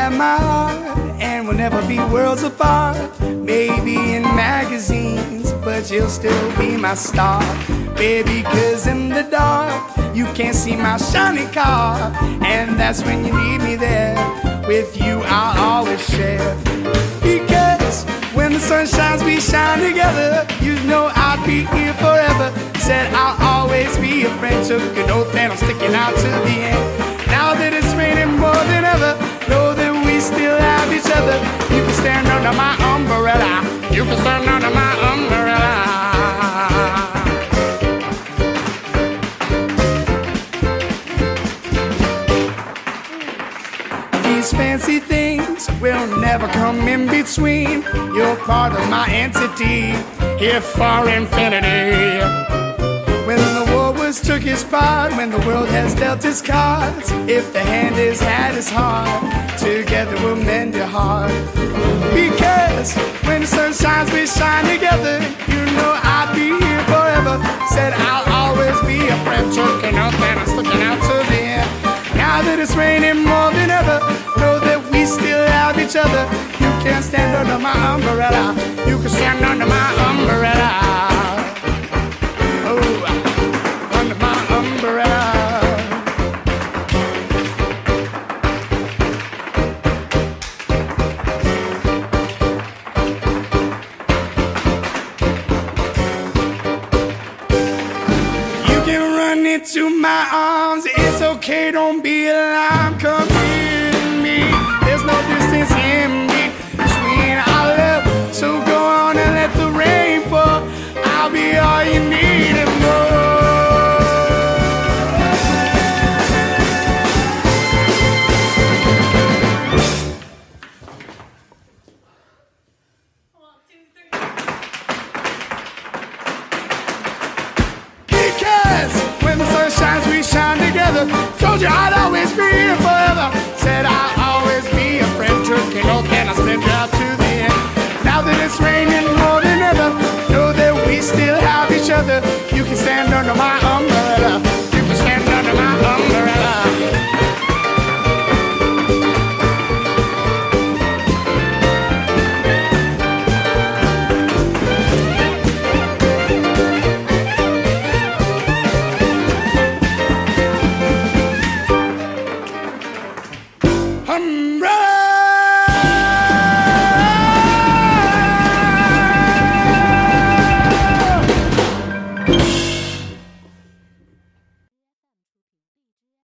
and we'll never be worlds apart. Maybe in magazines, but you'll still be my star. Baby, cause in the dark, you can't see my shiny car. And that's when you need me there. With you, I'll always share. Because when the sun shines, we shine together. You know I'll be here forever. Said I'll always be a friend. Took an oath and I'm sticking out to the end. Now that it's raining more than other. You can stand under my umbrella. You can stand under my umbrella. These fancy things will never come in between. You're part of my entity, here for infinity. Took his part, when the world has dealt its cards, if the hand is had its heart, together we'll mend your heart. Because when the sun shines, we shine together. You know I'll be here forever. Said I'll always be a friend, choking up and I'm sticking out to the. Now that it's raining more than ever, know that we still have each other. You can stand under my umbrella. You can stand under my umbrella. Into my arms. It's okay, don't be alarmed. together. Told you I'd always be here forever. Said I'd always be a friend to Kilo, oh, and I step out to the end. Now that it's raining more than ever, know that we still have each other. You can stand under my umbrella. You can stand under my umbrella.